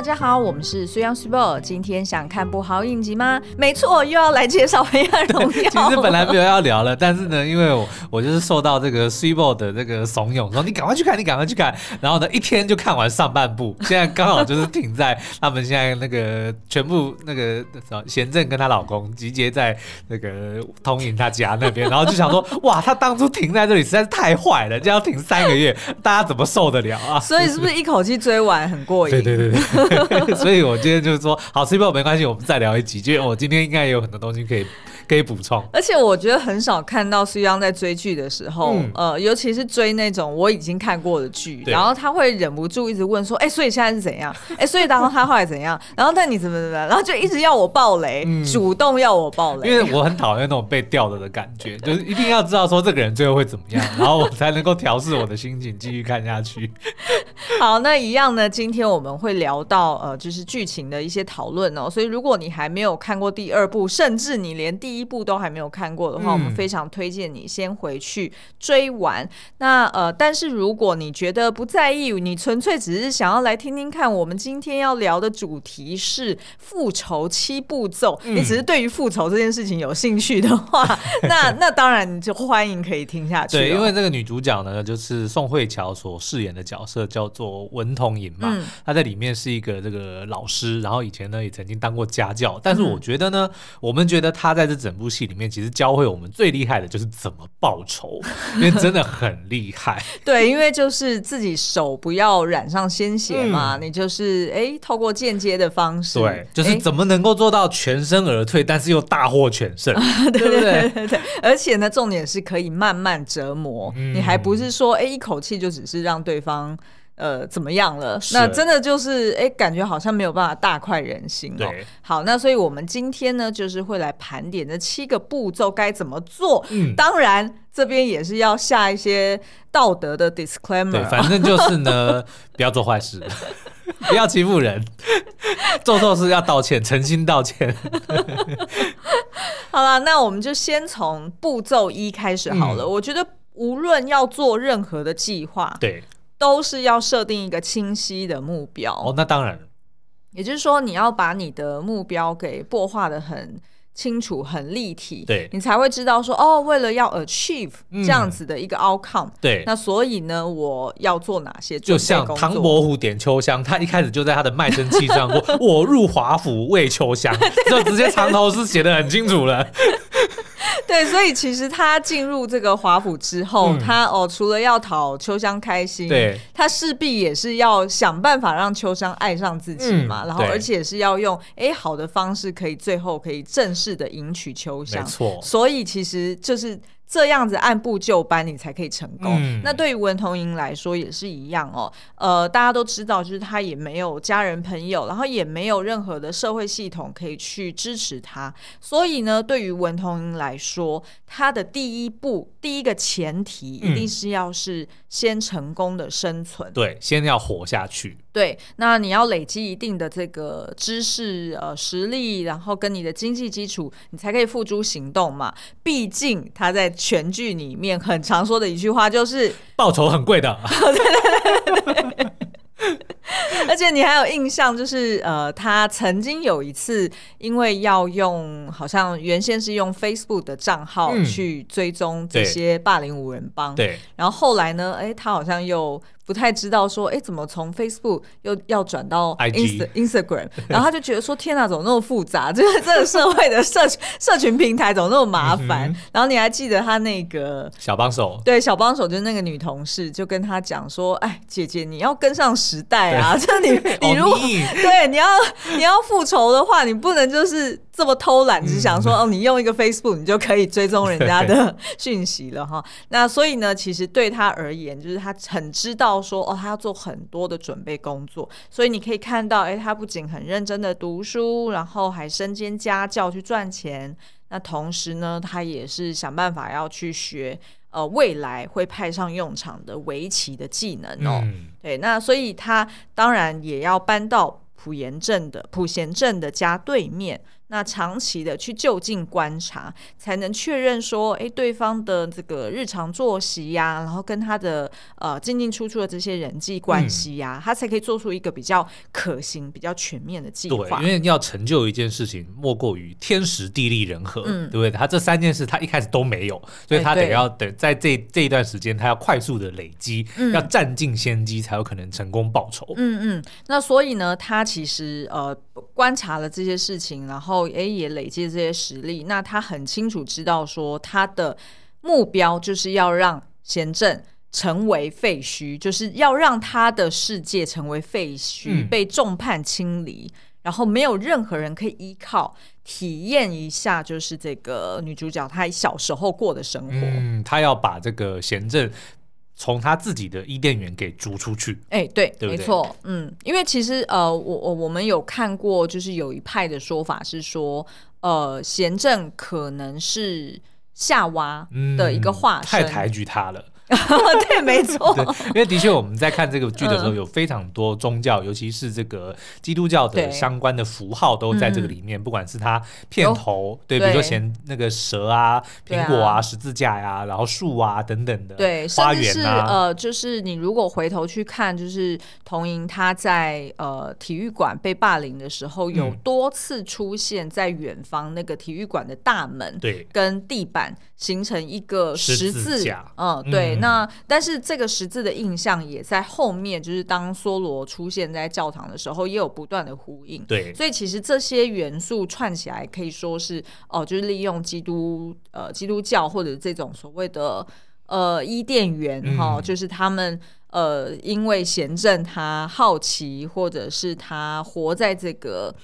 大家好，我们是水漾 Super。今天想看部好影集吗？没错，又要来介绍《黑暗荣耀》。其实本来没有要聊了，但是呢，因为我 我就是受到这个 Super 的这个怂恿，说你赶快去看，你赶快去看。然后呢，一天就看完上半部，现在刚好就是停在他们现在那个全部那个贤正跟她老公集结在那个通影他家那边，然后就想说，哇，他当初停在这里实在是太坏了，这样要停三个月，大家怎么受得了啊？所以是不是一口气追完很过瘾？对对对对。所以，我今天就是说，好，CP 没关系，我们再聊一集，因为我今天应该也有很多东西可以。可以补充，而且我觉得很少看到苏央在追剧的时候，嗯、呃，尤其是追那种我已经看过的剧，然后他会忍不住一直问说：“哎、欸，所以现在是怎样？哎、欸，所以当他后来怎样？然后但你怎么怎么，然后就一直要我爆雷，嗯、主动要我爆雷，因为我很讨厌那种被吊着的感觉，就是一定要知道说这个人最后会怎么样，然后我才能够调试我的心情，继续看下去。好，那一样呢？今天我们会聊到呃，就是剧情的一些讨论哦，所以如果你还没有看过第二部，甚至你连第一部都还没有看。过的话，我们非常推荐你先回去追完。嗯、那呃，但是如果你觉得不在意，你纯粹只是想要来听听看，我们今天要聊的主题是复仇七步骤，嗯、你只是对于复仇这件事情有兴趣的话，那那当然你就欢迎可以听下去。对，因为这个女主角呢，就是宋慧乔所饰演的角色叫做文同珢嘛，嗯、她在里面是一个这个老师，然后以前呢也曾经当过家教。但是我觉得呢，嗯、我们觉得她在这整部戏里面其实。教会我们最厉害的就是怎么报仇，因为真的很厉害。对，因为就是自己手不要染上鲜血嘛，嗯、你就是哎，透过间接的方式，对，就是怎么能够做到全身而退，但是又大获全胜，对不对？对，对，而且呢，重点是可以慢慢折磨，嗯、你还不是说哎，一口气就只是让对方。呃，怎么样了？那真的就是，哎，感觉好像没有办法大快人心哦。对好，那所以我们今天呢，就是会来盘点这七个步骤该怎么做。嗯，当然这边也是要下一些道德的 disclaimer。对，反正就是呢，不要做坏事，不要欺负人，做错事要道歉，诚心道歉。好了，那我们就先从步骤一开始好了。嗯、我觉得无论要做任何的计划，对。都是要设定一个清晰的目标。哦，那当然，也就是说你要把你的目标给擘画的很清楚、很立体，对，你才会知道说哦，为了要 achieve 这样子的一个 outcome，嗯、对，那所以呢，我要做哪些？就像唐伯虎点秋香，他一开始就在他的卖身契上说：“ 我入华府为秋香”，就直接藏头诗写的很清楚了。对，所以其实他进入这个华府之后，嗯、他哦，除了要讨秋香开心，对，他势必也是要想办法让秋香爱上自己嘛，嗯、然后而且是要用哎好的方式，可以最后可以正式的迎娶秋香，没错。所以其实就是。这样子按部就班，你才可以成功。嗯、那对于文同莹来说也是一样哦。呃，大家都知道，就是他也没有家人朋友，然后也没有任何的社会系统可以去支持他。所以呢，对于文同莹来说，他的第一步、第一个前提，一定是要是先成功的生存。嗯、对，先要活下去。对，那你要累积一定的这个知识、呃实力，然后跟你的经济基础，你才可以付诸行动嘛。毕竟他在全剧里面很常说的一句话就是“报酬很贵的”，对对对对对。而且你还有印象，就是呃，他曾经有一次，因为要用好像原先是用 Facebook 的账号去追踪这些霸凌五人帮，对，然后后来呢，哎，他好像又。不太知道说，哎，怎么从 Facebook 又要转到 Inst Instagram？然后他就觉得说，天哪，怎么那么复杂？就 是这个社会的社群 社群平台怎么那么麻烦？嗯、然后你还记得他那个小帮手？对，小帮手就是那个女同事，就跟他讲说，哎，姐姐，你要跟上时代啊！就对你，你如果对你要你要复仇的话，你不能就是。这么偷懒，只想说哦，你用一个 Facebook，你就可以追踪人家 的讯息了哈。那所以呢，其实对他而言，就是他很知道说哦，他要做很多的准备工作。所以你可以看到，哎，他不仅很认真的读书，然后还身兼家教去赚钱。那同时呢，他也是想办法要去学呃未来会派上用场的围棋的技能哦。嗯、对，那所以他当然也要搬到普贤镇的普贤镇的家对面。那长期的去就近观察，才能确认说，哎，对方的这个日常作息呀、啊，然后跟他的呃进进出出的这些人际关系呀、啊，嗯、他才可以做出一个比较可行、比较全面的计划。对，因为要成就一件事情，莫过于天时地利人和，嗯、对不对？他这三件事他一开始都没有，所以他得要等在这这一段时间，他要快速的累积，嗯、要占尽先机，才有可能成功报仇。嗯嗯，那所以呢，他其实呃观察了这些事情，然后诶也累积了这些实力，那他很清楚知道说他的目标就是要让贤正成为废墟，就是要让他的世界成为废墟，嗯、被众叛亲离，然后没有任何人可以依靠，体验一下就是这个女主角她小时候过的生活。嗯，她要把这个贤政。从他自己的伊甸园给逐出去，哎、欸，对，对对？没错，嗯，因为其实呃，我我我们有看过，就是有一派的说法是说，呃，贤政可能是夏娃的一个化身，嗯、太抬举他了。对，没错。对，因为的确我们在看这个剧的时候，有非常多宗教，嗯、尤其是这个基督教的相关的符号都在这个里面。嗯、不管是它片头，对，对，比如说前那个蛇啊、苹果啊、十字架呀、啊，然后树啊等等的，对，花园啊，呃，就是你如果回头去看，就是童莹她在呃体育馆被霸凌的时候，有多次出现在远方那个体育馆的大门，对，跟地板形成一个十字，十字架，嗯，对。嗯那但是这个十字的印象也在后面，就是当梭罗出现在教堂的时候，也有不断的呼应。对，所以其实这些元素串起来，可以说是哦，就是利用基督呃基督教或者这种所谓的呃伊甸园哈，嗯、就是他们呃因为贤正他好奇，或者是他活在这个。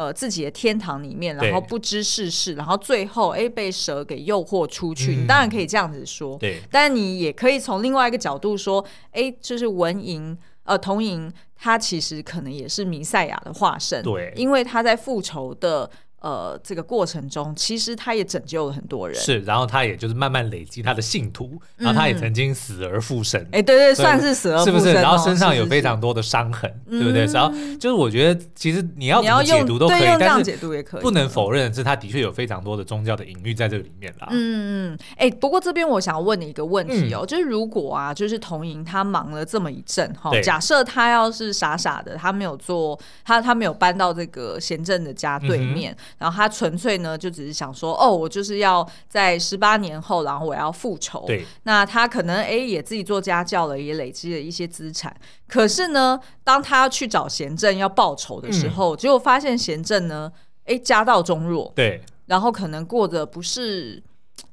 呃，自己的天堂里面，然后不知世事，然后最后哎被蛇给诱惑出去。嗯、你当然可以这样子说，对。但你也可以从另外一个角度说，哎，就是文银呃童银，他其实可能也是弥赛亚的化身，对，因为他在复仇的。呃，这个过程中，其实他也拯救了很多人。是，然后他也就是慢慢累积他的信徒，然后他也曾经死而复生。哎，对对，算是死而复生，是不是？然后身上有非常多的伤痕，对不对？然后就是我觉得，其实你要怎么解读都可以，但是不能否认是他的确有非常多的宗教的隐喻在这个里面啦。嗯嗯，哎，不过这边我想要问你一个问题哦，就是如果啊，就是童莹他忙了这么一阵哈，假设他要是傻傻的，他没有做，他他没有搬到这个贤正的家对面，然后他纯粹。呢，就只是想说，哦，我就是要在十八年后，然后我要复仇。对，那他可能哎，也自己做家教了，也累积了一些资产。可是呢，当他去找贤正要报仇的时候，嗯、结果发现贤正呢，哎，家道中落。对，然后可能过得不是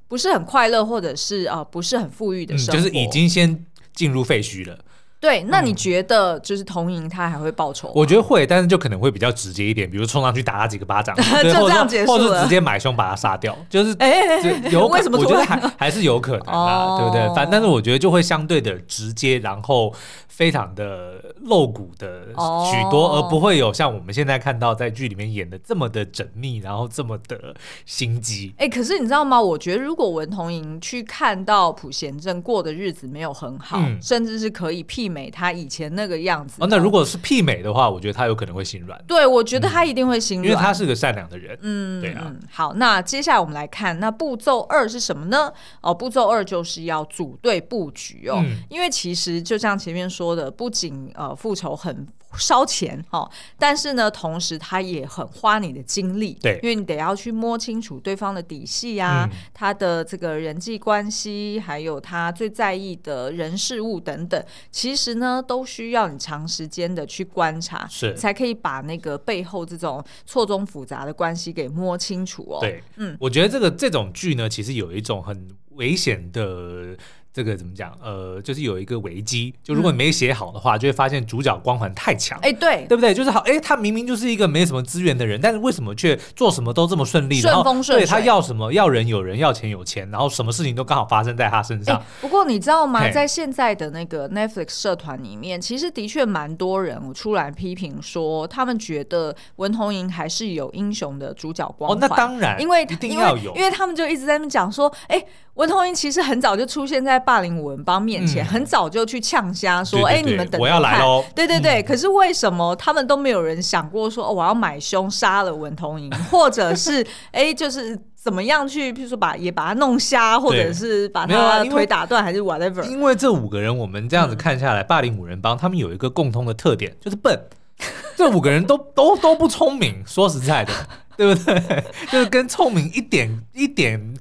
不是很快乐，或者是啊、呃，不是很富裕的生活，嗯，就是已经先进入废墟了。对，那你觉得就是童莹他还会报仇？我觉得会，但是就可能会比较直接一点，比如冲上去打他几个巴掌，就这样结束或者是直接买凶把他杀掉，就是哎，有为什么？我觉得还还是有可能啊，对不对？反但是我觉得就会相对的直接，然后非常的露骨的许多，而不会有像我们现在看到在剧里面演的这么的缜密，然后这么的心机。哎，可是你知道吗？我觉得如果文童莹去看到朴贤正过的日子没有很好，甚至是可以媲美他以前那个样子。哦，那如果是媲美的话，我觉得他有可能会心软。对，我觉得他一定会心软，因为他是个善良的人。嗯，对啊。好，那接下来我们来看，那步骤二是什么呢？哦，步骤二就是要组队布局哦，因为其实就像前面说的，不仅呃复仇很。烧钱哦，但是呢，同时他也很花你的精力，对，因为你得要去摸清楚对方的底细啊，嗯、他的这个人际关系，还有他最在意的人事物等等，其实呢，都需要你长时间的去观察，是。才可以把那个背后这种错综复杂的关系给摸清楚哦。对，嗯，我觉得这个这种剧呢，其实有一种很危险的。这个怎么讲？呃，就是有一个危机，就如果你没写好的话，嗯、就会发现主角光环太强。哎，对，对不对？就是好，哎，他明明就是一个没什么资源的人，但是为什么却做什么都这么顺利？顺风顺水。对，他要什么？要人有人，要钱有钱，然后什么事情都刚好发生在他身上。不过你知道吗？在现在的那个 Netflix 社团里面，其实的确蛮多人出来批评说，他们觉得文童莹还是有英雄的主角光环。哦，那当然，因为一定要有，因为，因为他们就一直在那边讲说，哎，文童英其实很早就出现在。霸凌五人帮面前，嗯、很早就去呛虾说：“哎、欸，你们等我要来喽！”对对对。嗯、可是为什么他们都没有人想过说：“哦，我要买凶杀了文同英，或者是哎、欸，就是怎么样去，譬如说把也把他弄瞎，或者是把他腿打断，还是 whatever？” 因为这五个人，我们这样子看下来，嗯、霸凌五人帮他们有一个共通的特点，就是笨。这五个人都都都不聪明，说实在的，对不对？就是跟聪明一点一点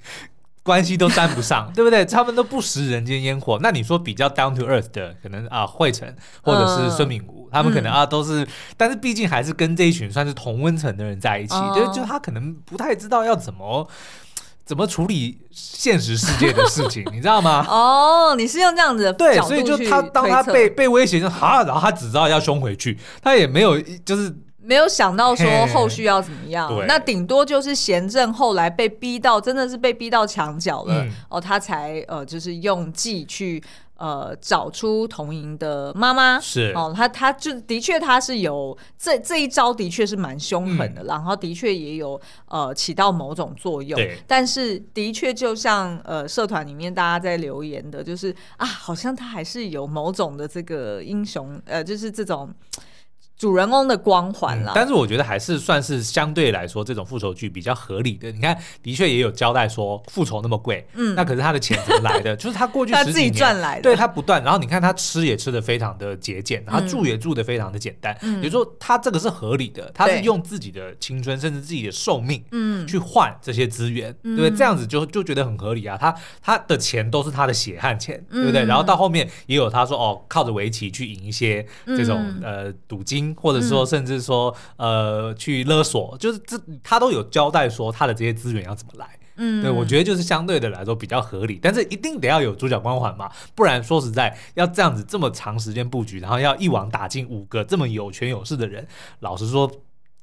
关系都沾不上，对不对？他们都不食人间烟火。那你说比较 down to earth 的，可能啊，惠成或者是孙敏吾，呃、他们可能啊都是，嗯、但是毕竟还是跟这一群算是同温层的人在一起，呃、就就他可能不太知道要怎么。怎么处理现实世界的事情，你知道吗？哦，你是用这样子的对，所以就他当他被被威胁就哈，然后他只知道要凶回去，他也没有就是没有想到说后续要怎么样。那顶多就是贤正后来被逼到真的是被逼到墙角了，嗯、哦，他才呃就是用计去。呃，找出同珢的妈妈是哦，他他就的确他是有这这一招，的确是蛮凶狠的，嗯、然后的确也有呃起到某种作用。但是的确就像呃社团里面大家在留言的，就是啊，好像他还是有某种的这个英雄，呃，就是这种。主人公的光环了、嗯，但是我觉得还是算是相对来说这种复仇剧比较合理的。你看，的确也有交代说复仇那么贵，嗯，那可是他的钱怎么来的？就是他过去十几年他自己赚来的，对他不断。然后你看他吃也吃的非常的节俭，然后住也住的非常的简单。嗯，比如说他这个是合理的，他是用自己的青春甚至自己的寿命，嗯，去换这些资源，嗯、对不对？这样子就就觉得很合理啊。他他的钱都是他的血汗钱，对不对？嗯、然后到后面也有他说哦，靠着围棋去赢一些这种、嗯、呃赌金。或者说，甚至说，呃，去勒索，就是这他都有交代说他的这些资源要怎么来。嗯，对，我觉得就是相对的来说比较合理，但是一定得要有主角光环嘛，不然说实在要这样子这么长时间布局，然后要一网打尽五个这么有权有势的人，老实说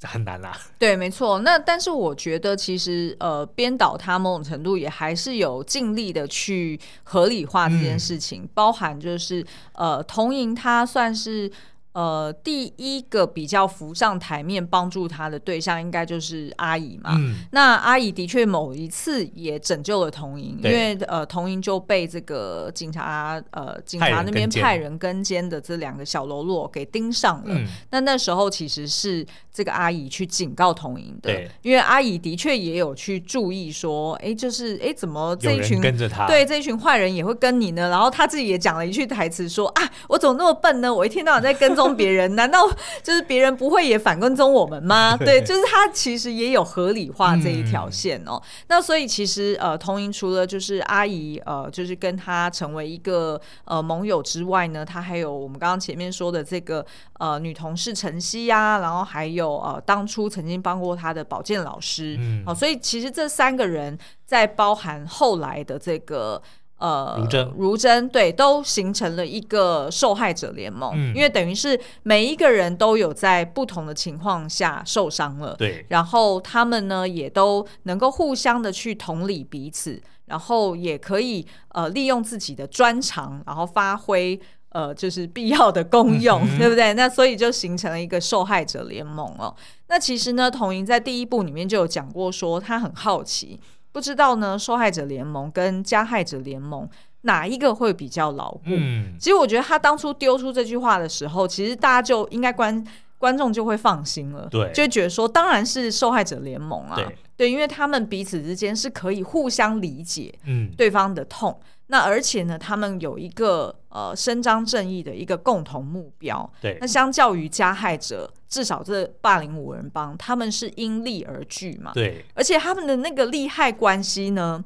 很难啦、啊。对，没错。那但是我觉得其实呃，编导他某种程度也还是有尽力的去合理化这件事情，嗯、包含就是呃，童莹他算是。呃，第一个比较浮上台面帮助他的对象，应该就是阿姨嘛。嗯、那阿姨的确某一次也拯救了童莹，因为呃，童莹就被这个警察呃警察那边派人跟监的这两个小喽啰给盯上了。嗯、那那时候其实是这个阿姨去警告童莹的，因为阿姨的确也有去注意说，哎，就是哎，怎么这一群跟着他？对，这一群坏人也会跟你呢？然后他自己也讲了一句台词说啊，我怎么那么笨呢？我一天到晚在跟踪。别人难道就是别人不会也反跟踪我们吗？对，就是他其实也有合理化这一条线哦。嗯、那所以其实呃，同珢除了就是阿姨呃，就是跟他成为一个呃盟友之外呢，他还有我们刚刚前面说的这个呃女同事陈曦呀，然后还有呃当初曾经帮过他的保健老师，嗯，好、呃，所以其实这三个人在包含后来的这个。呃，如真，如真，对，都形成了一个受害者联盟，嗯、因为等于是每一个人都有在不同的情况下受伤了，对，然后他们呢也都能够互相的去同理彼此，然后也可以呃利用自己的专长，然后发挥呃就是必要的功用，嗯、对不对？那所以就形成了一个受害者联盟哦。那其实呢，童莹在第一部里面就有讲过，说他很好奇。不知道呢，受害者联盟跟加害者联盟哪一个会比较牢固？嗯，其实我觉得他当初丢出这句话的时候，其实大家就应该观观众就会放心了，对，就觉得说当然是受害者联盟啊，对，对，因为他们彼此之间是可以互相理解，嗯，对方的痛。嗯那而且呢，他们有一个呃伸张正义的一个共同目标。对，那相较于加害者，至少这霸凌五人帮他们是因利而聚嘛。对，而且他们的那个利害关系呢，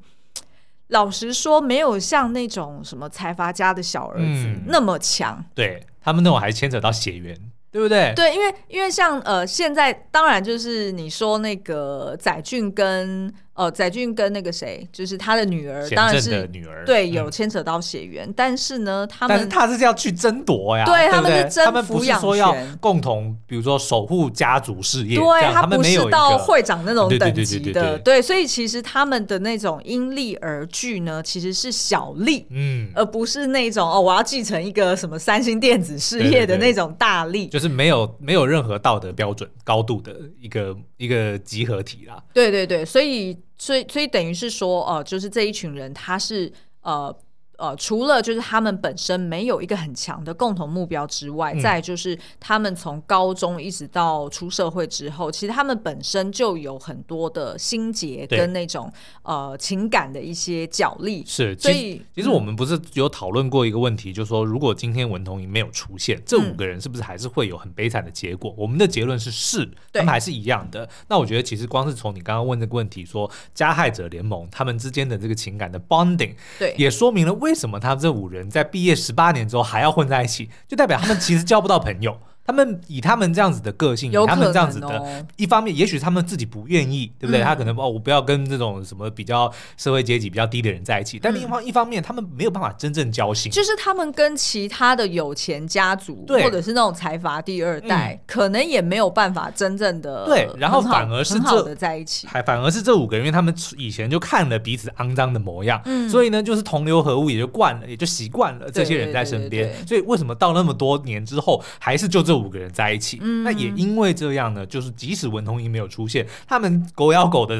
老实说，没有像那种什么财阀家的小儿子那么强。嗯，对，他们那种还牵扯到血缘，对不对？对，因为因为像呃现在当然就是你说那个载俊跟。哦，载俊跟那个谁，就是他的女儿，当然是女儿，对，有牵扯到血缘，但是呢，他们但是他是要去争夺呀，对，他们是争抚养权，共同，比如说守护家族事业，对，他不是到会长那种等级的，对，所以其实他们的那种因利而聚呢，其实是小利，嗯，而不是那种哦，我要继承一个什么三星电子事业的那种大利，就是没有没有任何道德标准高度的一个一个集合体啦，对对对，所以。所以，所以等于是说，呃，就是这一群人，他是呃呃，除了就是他们本身没有一个很强的共同目标之外，嗯、再就是他们从高中一直到出社会之后，其实他们本身就有很多的心结跟那种呃情感的一些角力。是，所以其实我们不是有讨论过一个问题，嗯、就是说如果今天文同珢没有出现，这五个人是不是还是会有很悲惨的结果？嗯、我们的结论是是，他们还是一样的。那我觉得其实光是从你刚刚问这个问题，说加害者联盟他们之间的这个情感的 bonding，对，也说明了为。为什么他们这五人在毕业十八年之后还要混在一起？就代表他们其实交不到朋友。他们以他们这样子的个性，以他们这样子的，一方面，也许他们自己不愿意，对不对？他可能哦，我不要跟这种什么比较社会阶级比较低的人在一起。但另一方一方面，他们没有办法真正交心，就是他们跟其他的有钱家族，或者是那种财阀第二代，可能也没有办法真正的对。然后反而是这在一起，还反而是这五个人，因为他们以前就看了彼此肮脏的模样，所以呢，就是同流合污，也就惯了，也就习惯了这些人在身边。所以为什么到那么多年之后，还是就这五个人在一起？嗯，那也因为这样呢，就是即使文同英没有出现，他们狗咬狗的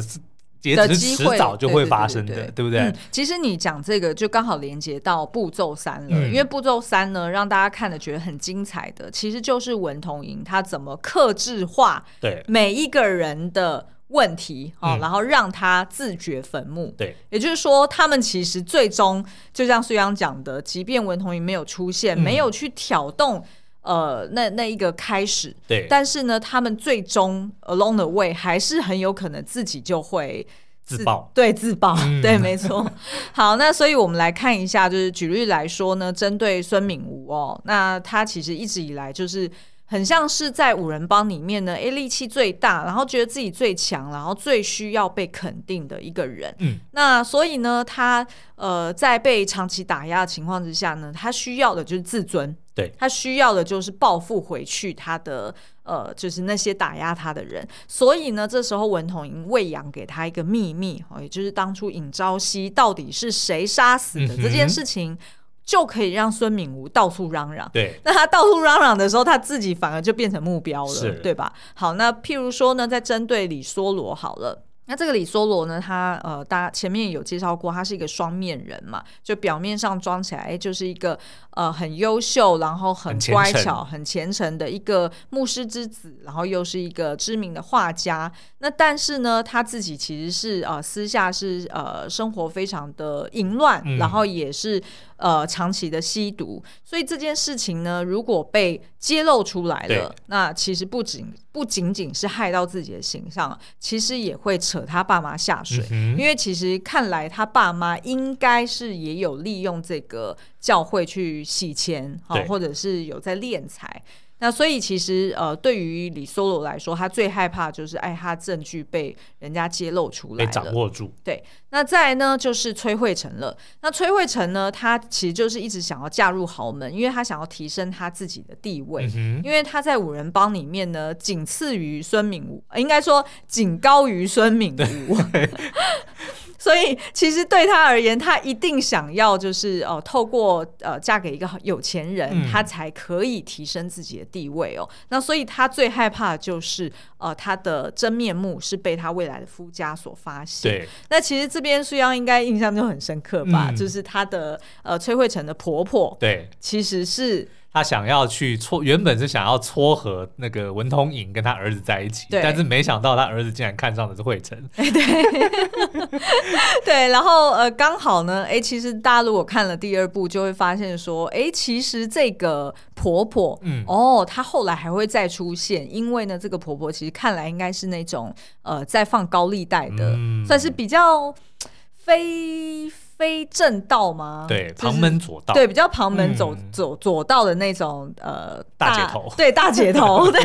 结局迟早就会发生的，对，对，对，对，对不对？嗯，其实你讲这个就刚好连接到步骤三了，嗯，因为步骤三呢，让大家看的觉得很精彩的，其实就是文同珢他怎么克制化对每一个人的问题啊，嗯，然后让他自掘坟墓。对，也就是说，他们其实最终就像苏阳讲的，即便文同珢没有出现，嗯，没有去挑动。呃，那那一个开始，对，但是呢，他们最终 along the way 还是很有可能自己就会自，爆，对，自爆，嗯、对，没错。好，那所以我们来看一下，就是举例来说呢，针对孙敏吾哦，那他其实一直以来就是很像是在五人帮里面呢，哎，力气最大，然后觉得自己最强，然后最需要被肯定的一个人。嗯，那所以呢，他呃，在被长期打压的情况之下呢，他需要的就是自尊。对，他需要的就是报复回去他的呃，就是那些打压他的人。所以呢，这时候文同珢喂养给他一个秘密，哦，也就是当初尹朝熙到底是谁杀死的这件事情，嗯、就可以让孙敏吴到处嚷嚷。对，那他到处嚷嚷的时候，他自己反而就变成目标了，对吧？好，那譬如说呢，在针对李梭罗好了。那这个李梭罗呢，他呃，大家前面有介绍过，他是一个双面人嘛，就表面上装起来，哎，就是一个呃很优秀，然后很乖巧、很虔诚的一个牧师之子，然后又是一个知名的画家。那但是呢，他自己其实是呃私下是呃生活非常的淫乱，嗯、然后也是呃长期的吸毒。所以这件事情呢，如果被揭露出来了，那其实不仅不仅仅是害到自己的形象，其实也会扯他爸妈下水，嗯、因为其实看来他爸妈应该是也有利用这个教会去洗钱，哦，或者是有在敛财。那所以其实呃，对于李 Solo 来说，他最害怕就是哎，他证据被人家揭露出来，被掌握住。对，那再来呢，就是崔慧成了。那崔慧成呢，他其实就是一直想要嫁入豪门，因为他想要提升他自己的地位。嗯、因为他在五人帮里面呢，仅次于孙敏武，应该说仅高于孙敏吾。所以，其实对他而言，他一定想要就是呃，透过呃嫁给一个有钱人，嗯、他才可以提升自己的地位哦。那所以他最害怕的就是呃，他的真面目是被他未来的夫家所发现。对。那其实这边苏央应该印象就很深刻吧？嗯、就是他的呃崔慧成的婆婆，对，其实是。他想要去撮，原本是想要撮合那个文通颖跟他儿子在一起，但是没想到他儿子竟然看上的是慧成。对，对，然后呃，刚好呢，哎，其实大家如果看了第二部，就会发现说，哎，其实这个婆婆，嗯，哦，她后来还会再出现，因为呢，这个婆婆其实看来应该是那种呃，在放高利贷的，嗯、算是比较非。非正道吗？对，旁门左道。对，比较旁门走走左道的那种呃大姐头。对，大姐头。对。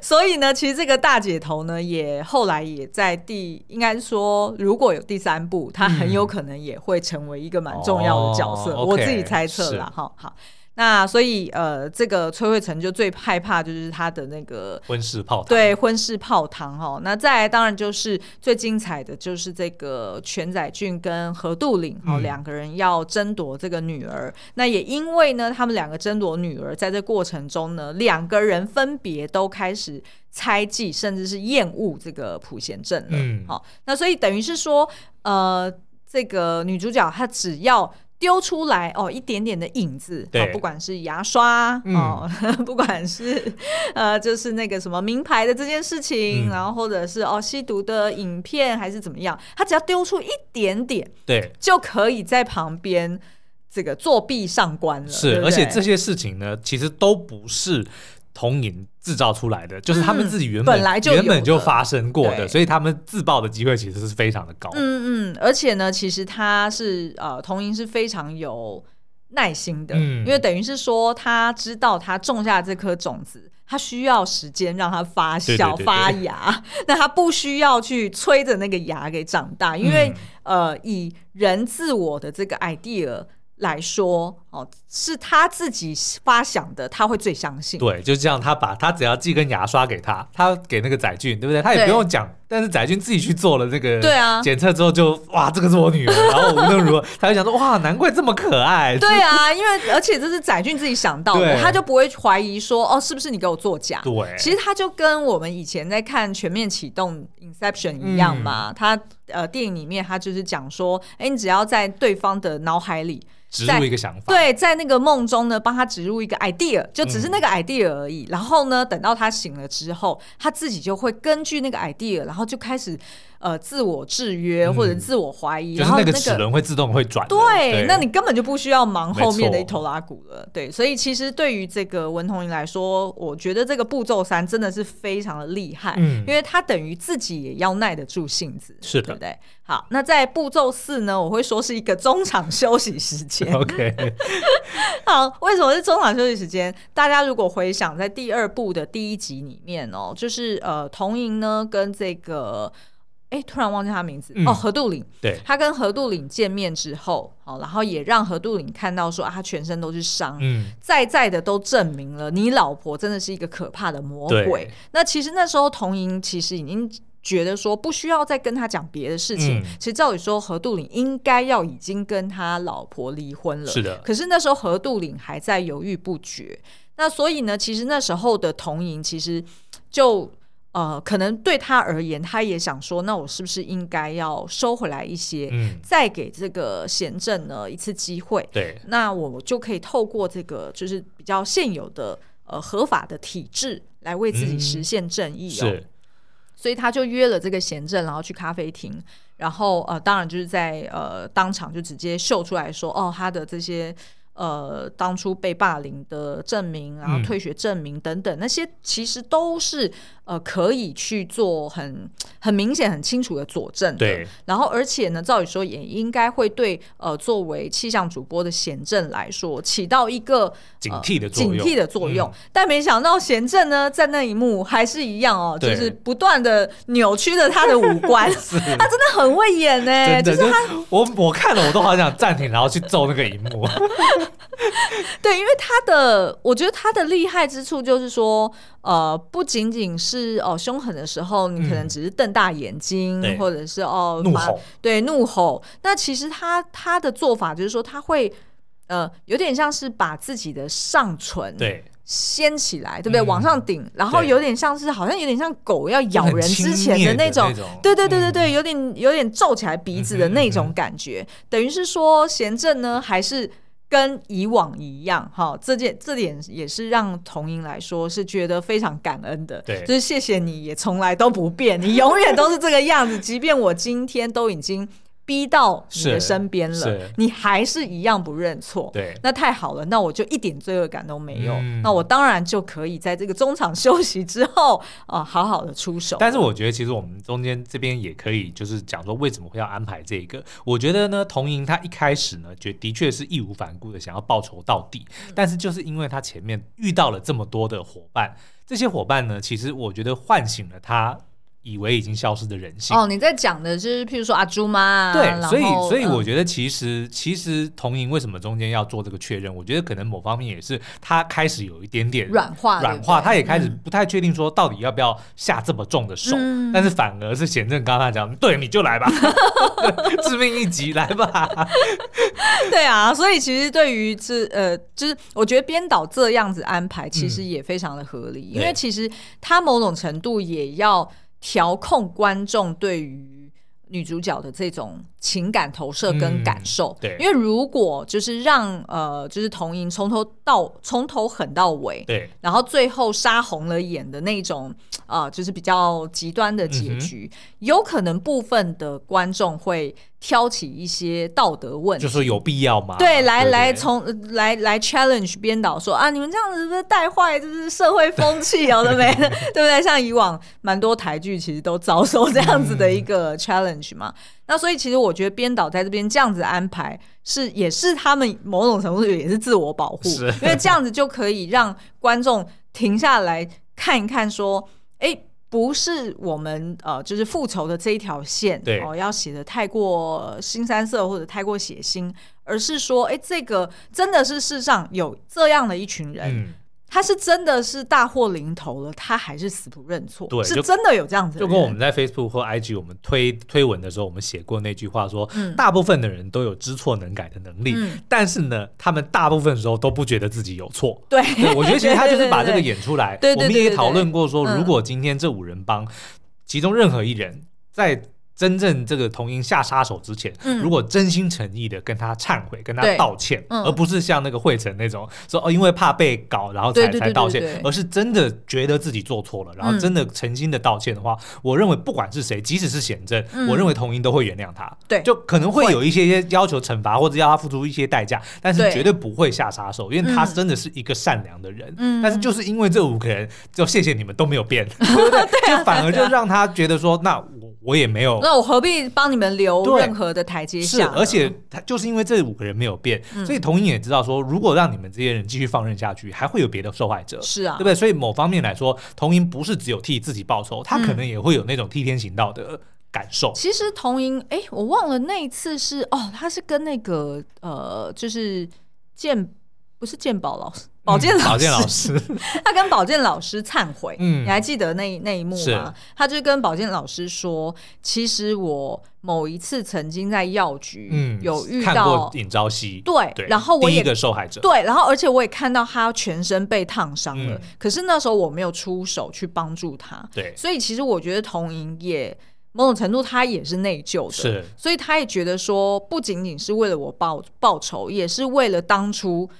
所以呢，其实这个大姐头呢，也后来也在第，应该是说，如果有第三部，他很有可能也会成为一个蛮重要的角色。我自己猜测了哈。好。那所以呃，这个崔慧成就最害怕就是他的那个婚事泡汤，对，婚事泡汤哈。那再来当然就是最精彩的就是这个全宰俊跟何杜岭哦，两、嗯、个人要争夺这个女儿。那也因为呢，他们两个争夺女儿，在这过程中呢，两个人分别都开始猜忌，甚至是厌恶这个普贤镇了。嗯，好，那所以等于是说呃。这个女主角她只要丢出来哦一点点的影子，对，不管是牙刷、嗯、哦，不管是呃就是那个什么名牌的这件事情，嗯、然后或者是哦吸毒的影片还是怎么样，他只要丢出一点点，对，就可以在旁边这个作弊上关了。是，而且这些事情呢，其实都不是。童银制造出来的，就是他们自己原本、嗯、本来就原本就发生过的，所以他们自爆的机会其实是非常的高。嗯嗯，而且呢，其实他是呃，童银是非常有耐心的，嗯、因为等于是说他知道他种下这颗种子，他需要时间让它发酵对对对对发芽，那他不需要去催着那个芽给长大，因为、嗯、呃，以人自我的这个 idea。来说哦，是他自己发想的，他会最相信。对，就这样，他把他只要寄根牙刷给他，他给那个载俊，对不对？他也不用讲，但是载俊自己去做了这个对啊检测之后就，就哇，这个是我女儿。然后无论如何，他就想说哇，难怪这么可爱。对啊，因为而且这是载俊自己想到的，他就不会怀疑说哦，是不是你给我作假？对，其实他就跟我们以前在看《全面启动》（Inception） 一样嘛。嗯、他呃，电影里面他就是讲说，哎，你只要在对方的脑海里。植入一个想法，对，在那个梦中呢，帮他植入一个 idea，就只是那个 idea 而已。嗯、然后呢，等到他醒了之后，他自己就会根据那个 idea，然后就开始。呃，自我制约或者自我怀疑，嗯、然后、那个、就是那个齿轮会自动会转。对，对那你根本就不需要忙后面的一头拉骨了。对，所以其实对于这个文同莹来说，我觉得这个步骤三真的是非常的厉害，嗯，因为他等于自己也要耐得住性子，是的，对不对？好，那在步骤四呢，我会说是一个中场休息时间。OK，好，为什么是中场休息时间？大家如果回想在第二部的第一集里面哦，就是呃，童莹呢跟这个。哎，突然忘记他名字、嗯、哦，何杜岭。对，他跟何杜岭见面之后，好，然后也让何杜岭看到说啊，他全身都是伤，嗯，在在的都证明了你老婆真的是一个可怕的魔鬼。那其实那时候童莹其实已经觉得说不需要再跟他讲别的事情。嗯、其实照理说何杜岭应该要已经跟他老婆离婚了，是的。可是那时候何杜岭还在犹豫不决。那所以呢，其实那时候的童莹其实就。呃，可能对他而言，他也想说，那我是不是应该要收回来一些，嗯、再给这个贤政呢一次机会？对，那我就可以透过这个就是比较现有的呃合法的体制来为自己实现正义哦。是，所以他就约了这个贤政，然后去咖啡厅，然后呃，当然就是在呃当场就直接秀出来说，哦，他的这些。呃，当初被霸凌的证明，然后退学证明等等，嗯、那些其实都是呃可以去做很很明显、很清楚的佐证的。对。然后，而且呢，照理说也应该会对呃作为气象主播的贤正来说起到一个、呃、警惕的作用。警惕的作用。嗯、但没想到贤正呢，在那一幕还是一样哦，就是不断的扭曲着他的五官。是他真的很会演呢、欸，就是他，我我看了我都好想暂停，然后去揍那个荧幕。对，因为他的，我觉得他的厉害之处就是说，呃，不仅仅是哦凶狠的时候，你可能只是瞪大眼睛，嗯、或者是哦怒吼，对怒吼。那其实他他的做法就是说，他会呃有点像是把自己的上唇对掀起来，对，不对？嗯、往上顶，然后有点像是好像有点像狗要咬人之前的那种，种对对对对对，有点有点皱起来鼻子的那种感觉。等于是说，贤正呢还是。跟以往一样，哈，这件这点也是让童英来说是觉得非常感恩的。对，就是谢谢你也从来都不变，你永远都是这个样子，即便我今天都已经。逼到你的身边了，你还是一样不认错。对，那太好了，那我就一点罪恶感都没有。嗯、那我当然就可以在这个中场休息之后 啊、呃，好好的出手。但是我觉得，其实我们中间这边也可以，就是讲说为什么会要安排这个。我觉得呢，童莹她一开始呢，觉的确是义无反顾的想要报仇到底。嗯、但是就是因为她前面遇到了这么多的伙伴，这些伙伴呢，其实我觉得唤醒了他。以为已经消失的人性。哦，你在讲的就是譬如说阿朱妈啊，对，所以所以我觉得其实、嗯、其实童莹为什么中间要做这个确认？我觉得可能某方面也是他开始有一点点软化，软化，他也开始不太确定说到底要不要下这么重的手，嗯、但是反而是贤正刚才讲，对，你就来吧，致命一击来吧，对啊，所以其实对于这呃，就是我觉得编导这样子安排其实也非常的合理，嗯、因为其实他某种程度也要。调控观众对于女主角的这种情感投射跟感受，嗯、对，因为如果就是让呃，就是童莹从头到从头狠到尾，对，然后最后杀红了眼的那种啊、呃，就是比较极端的结局，嗯、有可能部分的观众会挑起一些道德问题，就是有必要吗？对，来来从来来 challenge 编导说啊，你们这样子是不是带坏就是社会风气有的没的，对不对？像以往蛮多台剧其实都遭受这样子的一个 challenge。嘛，那所以其实我觉得编导在这边这样子安排是也是他们某种程度也是自我保护，是因为这样子就可以让观众停下来看一看，说，哎、欸，不是我们呃，就是复仇的这一条线，哦，要写的太过新三色或者太过血腥，而是说，哎、欸，这个真的是世上有这样的一群人。嗯他是真的是大祸临头了，他还是死不认错。对，是真的有这样子的。就跟我们在 Facebook 或 IG 我们推推文的时候，我们写过那句话说，嗯、大部分的人都有知错能改的能力，嗯、但是呢，他们大部分时候都不觉得自己有错。对，对，我觉得其实他就是把这个 演出来。对，我们也讨论过说，如果今天这五人帮其中任何一人在。真正这个童音下杀手之前，嗯、如果真心诚意的跟他忏悔、跟他道歉，嗯、而不是像那个惠成那种说哦，因为怕被搞，然后才才道歉，而是真的觉得自己做错了，然后真的诚心的道歉的话，嗯、我认为不管是谁，即使是显正，嗯、我认为童音都会原谅他。对，就可能会有一些些要求惩罚或者要他付出一些代价，但是绝对不会下杀手，因为他真的是一个善良的人。嗯，但是就是因为这五个人，就谢谢你们都没有变，对不对？就反而就让他觉得说，那我。也没有，那我何必帮你们留任何的台阶下？是，而且他就是因为这五个人没有变，嗯、所以童英也知道说，如果让你们这些人继续放任下去，还会有别的受害者。是啊，对不对？所以某方面来说，童英不是只有替自己报仇，他可能也会有那种替天行道的感受。嗯、其实童莹，哎，我忘了那一次是哦，他是跟那个呃，就是健，不是健保老师。保健老师，他跟保健老师忏悔，嗯，你还记得那那一幕吗？他就跟保健老师说：“其实我某一次曾经在药局，嗯，有遇到尹朝夕，对，然后我也第一个受害者，对，然后而且我也看到他全身被烫伤了，可是那时候我没有出手去帮助他，对，所以其实我觉得童莹也某种程度他也是内疚的，是，所以他也觉得说，不仅仅是为了我报报仇，也是为了当初。”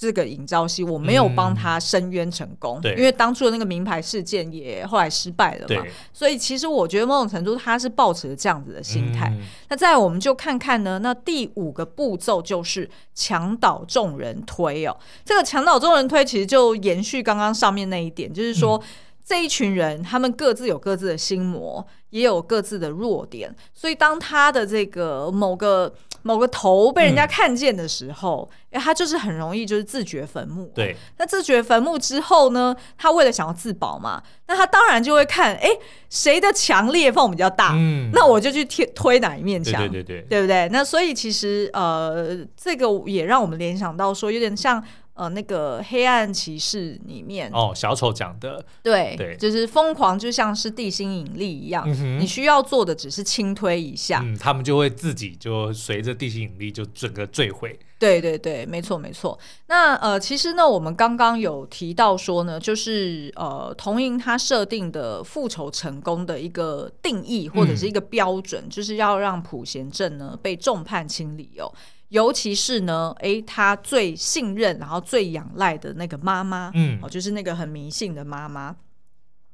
这个尹朝熙，我没有帮他申冤成功，嗯、因为当初的那个名牌事件也后来失败了嘛，所以其实我觉得某种程度他是抱持了这样子的心态。嗯、那再我们就看看呢，那第五个步骤就是墙倒众人推哦，这个墙倒众人推其实就延续刚刚上面那一点，就是说、嗯、这一群人他们各自有各自的心魔，也有各自的弱点，所以当他的这个某个。某个头被人家看见的时候，哎、嗯，他就是很容易就是自掘坟墓。对，那自掘坟墓之后呢，他为了想要自保嘛，那他当然就会看，哎，谁的墙裂缝比较大，嗯，那我就去推推哪一面墙，对对对对，对不对？那所以其实呃，这个也让我们联想到说，有点像。呃，那个黑暗骑士里面哦，小丑讲的，对对，就是疯狂，就像是地心引力一样，嗯、你需要做的只是轻推一下，嗯，他们就会自己就随着地心引力就整个坠毁。对对对，没错没错。那呃，其实呢，我们刚刚有提到说呢，就是呃，童莹他设定的复仇成功的一个定义或者是一个标准，嗯、就是要让普贤镇呢被众叛亲离哦。尤其是呢，诶，他最信任，然后最仰赖的那个妈妈，嗯，哦，就是那个很迷信的妈妈。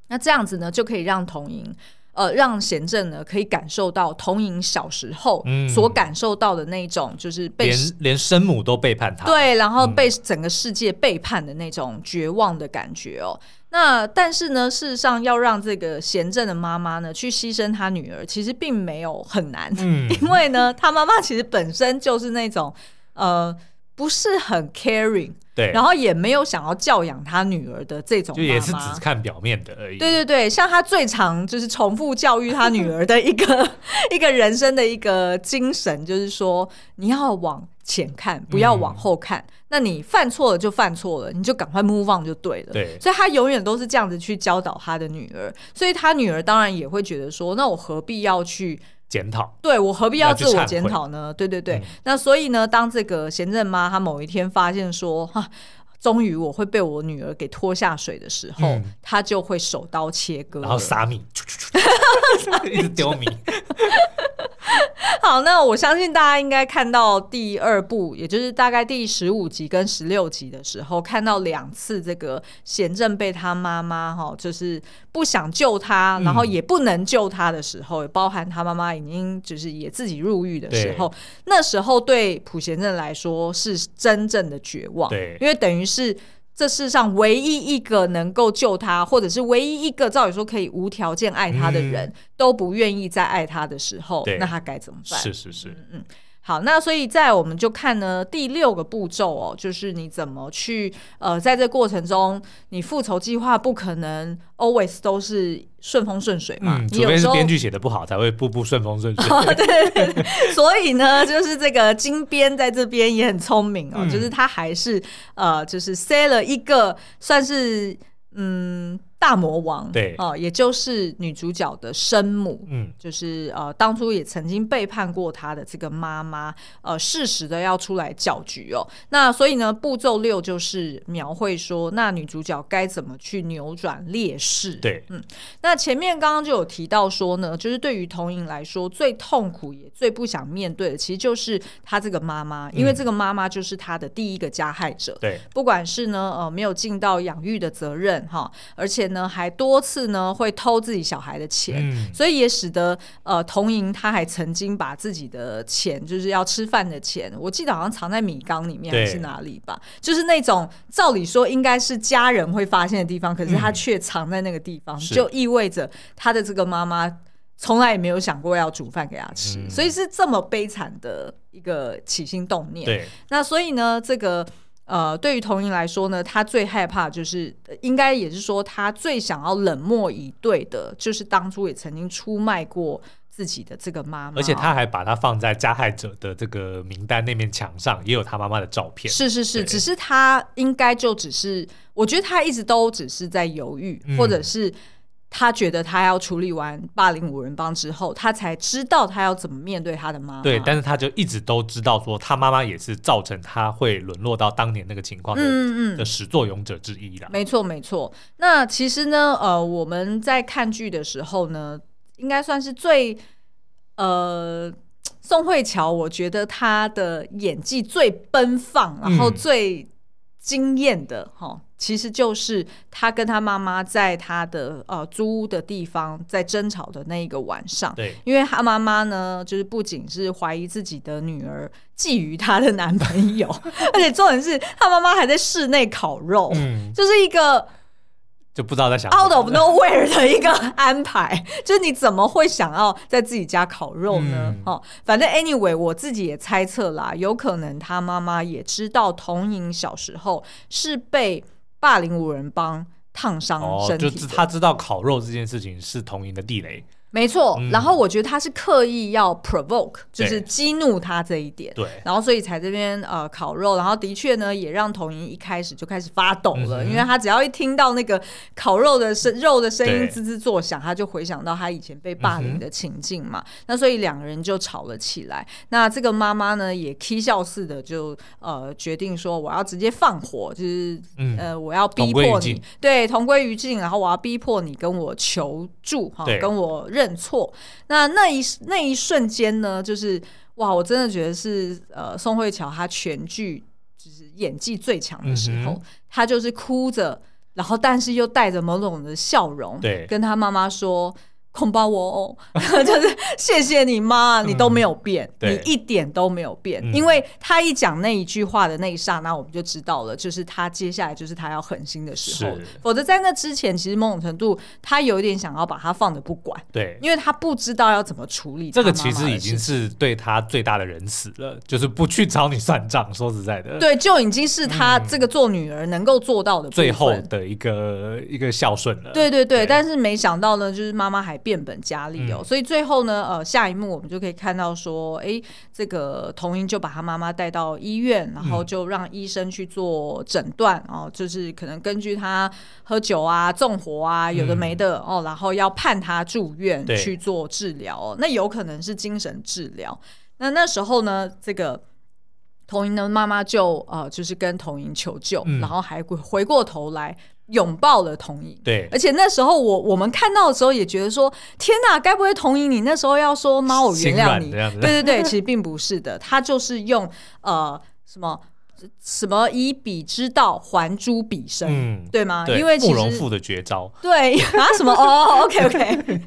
那这样子呢，就可以让童莹，呃，让贤正呢可以感受到童莹小时候所感受到的那种，就是被连连生母都背叛他，对，然后被整个世界背叛的那种绝望的感觉哦。那但是呢，事实上要让这个贤正的妈妈呢去牺牲她女儿，其实并没有很难，嗯，因为呢，她妈妈其实本身就是那种呃不是很 caring，对，然后也没有想要教养他女儿的这种妈妈，就也是只看表面的而已。对对对，像他最常就是重复教育他女儿的一个 一个人生的一个精神，就是说你要往前看，不要往后看。嗯那你犯错了就犯错了，你就赶快 move on 就对了。对，所以他永远都是这样子去教导他的女儿，所以他女儿当然也会觉得说，那我何必要去检讨？对，我何必要自我检讨呢？对对对。嗯、那所以呢，当这个贤正妈她某一天发现说，哈、啊，终于我会被我女儿给拖下水的时候，她、嗯、就会手刀切割，然后撒米，一直丢米。好，那我相信大家应该看到第二部，也就是大概第十五集跟十六集的时候，看到两次这个贤正被他妈妈哈，就是不想救他，然后也不能救他的时候，也、嗯、包含他妈妈已经就是也自己入狱的时候，那时候对朴贤正来说是真正的绝望，对，因为等于是。这世上唯一一个能够救他，或者是唯一一个照理说可以无条件爱他的人，嗯、都不愿意再爱他的时候，那他该怎么办？是是是，嗯嗯。好，那所以在我们就看呢第六个步骤哦，就是你怎么去呃，在这过程中，你复仇计划不可能 always 都是顺风顺水嘛，嗯、除非是编剧写的不好，才会步步顺风顺水。哦、对，对，对，所以呢，就是这个金编在这边也很聪明哦，嗯、就是他还是呃，就是塞了一个算是嗯。大魔王，对哦，也就是女主角的生母，嗯，就是呃，当初也曾经背叛过她的这个妈妈，呃，适时的要出来搅局哦。那所以呢，步骤六就是描绘说，那女主角该怎么去扭转劣势？对，嗯，那前面刚刚就有提到说呢，就是对于童莹来说，最痛苦也最不想面对的，其实就是她这个妈妈，因为这个妈妈就是她的第一个加害者。对、嗯，不管是呢，呃，没有尽到养育的责任哈，而且。呢，还多次呢会偷自己小孩的钱，嗯、所以也使得呃童莹她还曾经把自己的钱，就是要吃饭的钱，我记得好像藏在米缸里面还是哪里吧，就是那种照理说应该是家人会发现的地方，可是他却藏在那个地方，嗯、就意味着他的这个妈妈从来也没有想过要煮饭给他吃，嗯、所以是这么悲惨的一个起心动念。对，那所以呢，这个。呃，对于童莹来说呢，他最害怕就是，应该也是说，他最想要冷漠以对的，就是当初也曾经出卖过自己的这个妈妈，而且他还把他放在加害者的这个名单那面墙上，也有他妈妈的照片。是是是，只是他应该就只是，我觉得他一直都只是在犹豫，嗯、或者是。他觉得他要处理完霸凌五人帮之后，他才知道他要怎么面对他的妈妈。对，但是他就一直都知道说，他妈妈也是造成他会沦落到当年那个情况的嗯嗯的始作俑者之一啦。没错，没错。那其实呢，呃，我们在看剧的时候呢，应该算是最呃宋慧乔，我觉得她的演技最奔放，然后最惊艳的哈。嗯其实就是他跟他妈妈在他的呃租屋的地方在争吵的那一个晚上，对，因为他妈妈呢，就是不仅是怀疑自己的女儿觊觎她的男朋友，而且重点是他妈妈还在室内烤肉，嗯，就是一个。就不知道在想 out of nowhere 的一个安排，就是你怎么会想要在自己家烤肉呢？嗯、哦，反正 anyway，我自己也猜测啦，有可能他妈妈也知道童莹小时候是被霸凌五人帮烫伤身体，哦，就是他知道烤肉这件事情是童莹的地雷。没错，嗯、然后我觉得他是刻意要 provoke，就是激怒他这一点，对，然后所以才这边呃烤肉，然后的确呢也让童莹一开始就开始发抖了，嗯、因为他只要一听到那个烤肉的声肉的声音滋滋作响，对他就回想到他以前被霸凌的情境嘛，嗯、那所以两个人就吵了起来。那这个妈妈呢也起笑似的就呃决定说我要直接放火，就是、嗯、呃我要逼迫你，对，同归于尽，然后我要逼迫你跟我求助哈，跟我。认错，那那一那一瞬间呢，就是哇，我真的觉得是呃，宋慧乔她全剧就是演技最强的时候，她、就是哭着，然后但是又带着某种的笑容，对，跟她妈妈说。恐怕我哦 就是谢谢你妈，你都没有变，嗯、你一点都没有变。嗯、因为他一讲那一句话的那一刹那，我们就知道了，就是他接下来就是他要狠心的时候。否则在那之前，其实某种程度他有一点想要把他放着不管，对，因为他不知道要怎么处理。这个其实已经是对他最大的仁慈了，就是不去找你算账。说实在的，对，就已经是他这个做女儿能够做到的最后的一个一个孝顺了。对对对，对但是没想到呢，就是妈妈还。变本加厉哦，嗯、所以最后呢，呃，下一幕我们就可以看到说，哎，这个童英就把他妈妈带到医院，然后就让医生去做诊断，哦、嗯，就是可能根据他喝酒啊、纵火啊，有的没的、嗯、哦，然后要判他住院去做治疗，哦。那有可能是精神治疗。那那时候呢，这个童英的妈妈就呃，就是跟童英求救，嗯、然后还回过头来拥抱了童银。对，而且那时候我我们看到的时候也觉得说，天哪，该不会童银你那时候要说妈，我原谅你？对对对，其实并不是的，他就是用呃什么。什么以彼之道还诸彼身，嗯、对吗？对，因为慕容复的绝招，对 啊，什么哦，OK OK。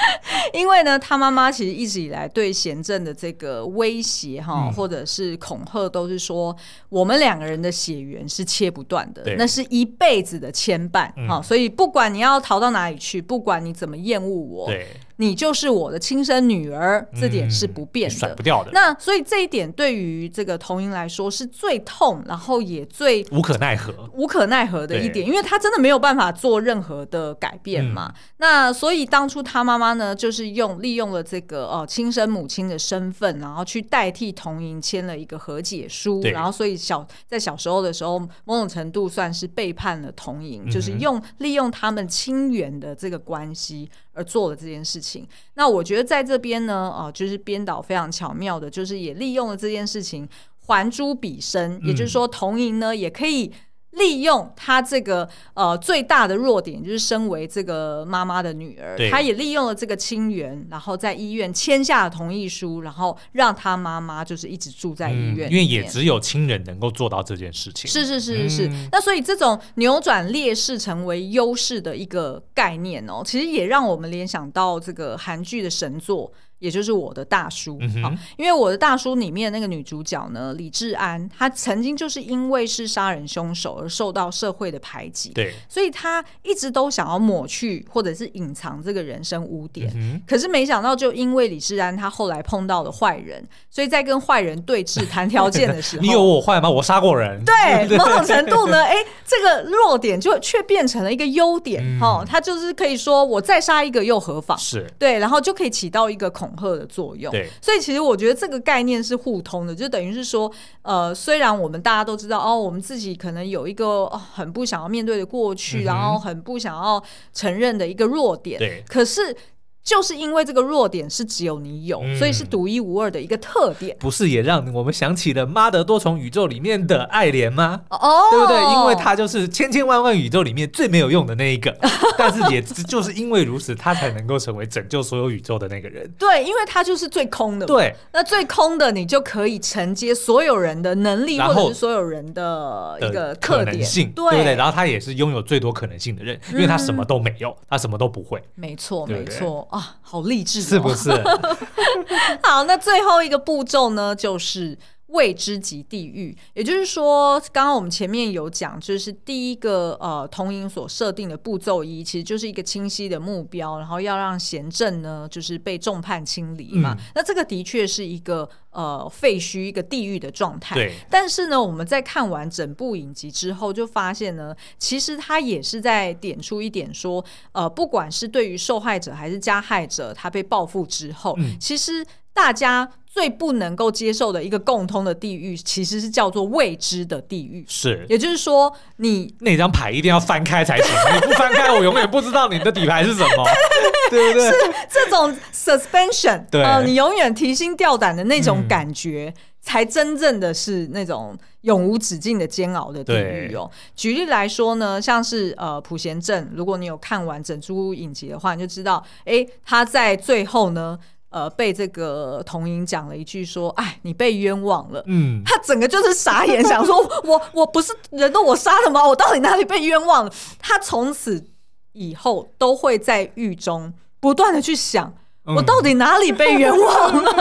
因为呢，他妈妈其实一直以来对贤正的这个威胁哈，嗯、或者是恐吓，都是说我们两个人的血缘是切不断的，那是一辈子的牵绊哈。嗯、所以不管你要逃到哪里去，不管你怎么厌恶我，对你就是我的亲生女儿，这点是不变的，嗯、甩不掉的。那所以这一点对于这个童莹来说是最痛，然后也最无可奈何、无可奈何的一点，因为他真的没有办法做任何的改变嘛。嗯、那所以当初他妈妈呢，就是用利用了这个哦亲生母亲的身份，然后去代替童莹签了一个和解书，然后所以小在小时候的时候，某种程度算是背叛了童莹，嗯、就是用利用他们亲缘的这个关系。而做了这件事情，那我觉得在这边呢，呃，就是编导非常巧妙的，就是也利用了这件事情还诸彼身，嗯、也就是说，童银呢也可以。利用他这个呃最大的弱点，就是身为这个妈妈的女儿，对他也利用了这个亲缘，然后在医院签下了同意书，然后让他妈妈就是一直住在医院，嗯，因为也只有亲人能够做到这件事情。是是是是是，嗯、那所以这种扭转劣势成为优势的一个概念哦，其实也让我们联想到这个韩剧的神作。也就是我的大叔，嗯、哼因为我的大叔里面那个女主角呢，李智安，她曾经就是因为是杀人凶手而受到社会的排挤，对，所以她一直都想要抹去或者是隐藏这个人生污点，嗯、可是没想到就因为李智安，她后来碰到了坏人，所以在跟坏人对峙谈条件的时候，你有我坏吗？我杀过人，对，某种程度呢，哎，这个弱点就却变成了一个优点，哈、嗯，他就是可以说我再杀一个又何妨？是对，然后就可以起到一个恐。恐吓的作用，对，所以其实我觉得这个概念是互通的，就等于是说，呃，虽然我们大家都知道，哦，我们自己可能有一个很不想要面对的过去，嗯、然后很不想要承认的一个弱点，对，可是。就是因为这个弱点是只有你有，嗯、所以是独一无二的一个特点。不是也让我们想起了《妈的多重宇宙》里面的爱莲吗？哦，对不对？因为他就是千千万万宇宙里面最没有用的那一个，但是也就是因为如此，他才能够成为拯救所有宇宙的那个人。对，因为他就是最空的。对，那最空的你就可以承接所有人的能力，或者是所有人的一个特点性，对，对不对？然后他也是拥有最多可能性的人，因为他什么都没有，嗯、他什么都不会。没错，没错啊。好励志，是不是？好，那最后一个步骤呢，就是未知及地狱。也就是说，刚刚我们前面有讲，就是第一个呃，童影所设定的步骤一，其实就是一个清晰的目标，然后要让贤政呢，就是被众叛亲离嘛。嗯、那这个的确是一个呃废墟、一个地狱的状态。对。但是呢，我们在看完整部影集之后，就发现呢，其实他也是在点出一点说，呃，不管是对于受害者还是加害者。他被报复之后，嗯、其实大家最不能够接受的一个共通的地狱，其实是叫做未知的地狱。是，也就是说，你那张牌一定要翻开才行，你不翻开，我永远不知道你的底牌是什么，对不对？是这种 suspension，对、呃，你永远提心吊胆的那种感觉。嗯才真正的是那种永无止境的煎熬的地狱哦。对举例来说呢，像是呃普贤镇，如果你有看完整出影集的话，你就知道，哎，他在最后呢，呃，被这个童银讲了一句说：“哎，你被冤枉了。”嗯，他整个就是傻眼，想说：“我我不是人都我杀的吗？我到底哪里被冤枉了？”他从此以后都会在狱中不断的去想。我到底哪里被冤枉了？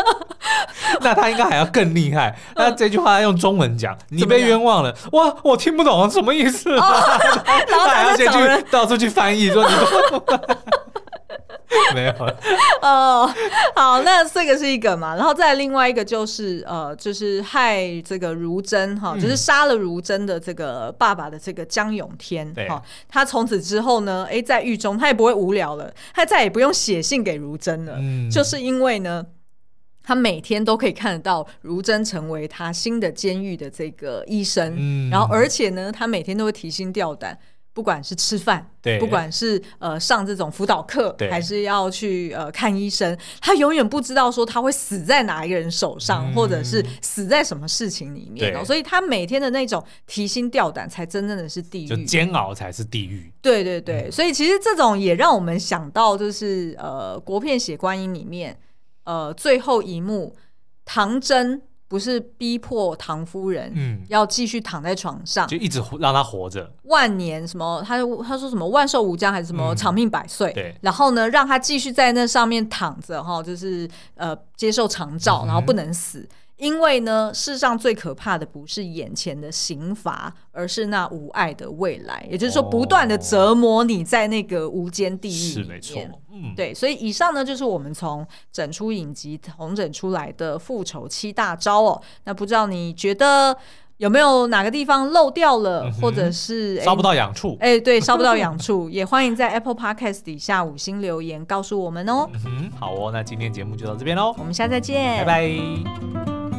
那他应该还要更厉害。那这句话要用中文讲，你被冤枉了。哇，我听不懂什么意思。然后还要先去到处去翻译，说你 没有。哦，好，那这个是一个嘛，然后再另外一个就是呃，就是害这个如真哈，就是杀了如真的这个爸爸的这个江永天哈，他从此之后呢，哎，在狱中他也不会无聊了，他再也不用写信给如真了，嗯，就是因为呢，他每天都可以看得到如真成为他新的监狱的这个医生，嗯，然后而且呢，他每天都会提心吊胆。不管是吃饭，对，不管是呃上这种辅导课，对，还是要去呃看医生，他永远不知道说他会死在哪一个人手上，嗯、或者是死在什么事情里面哦。所以他每天的那种提心吊胆，才真正的是地狱，就煎熬才是地狱。对对对，嗯、所以其实这种也让我们想到，就是呃国片《血观音》里面，呃最后一幕，唐真。不是逼迫唐夫人，嗯，要继续躺在床上，就一直让她活着，万年什么？他他说什么万寿无疆还是什么长命百岁？嗯、对，然后呢，让他继续在那上面躺着哈，就是呃接受长照，然后不能死。嗯因为呢，世上最可怕的不是眼前的刑罚，而是那无爱的未来。也就是说，不断的折磨你在那个无间地狱里面。是没错，嗯，对。所以以上呢，就是我们从整出影集同整出来的复仇七大招哦。那不知道你觉得有没有哪个地方漏掉了，嗯、或者是烧不到痒处？哎，对，烧不到痒处，也欢迎在 Apple Podcast 底下五星留言告诉我们哦。嗯，好哦，那今天节目就到这边喽，我们下次再见，拜拜。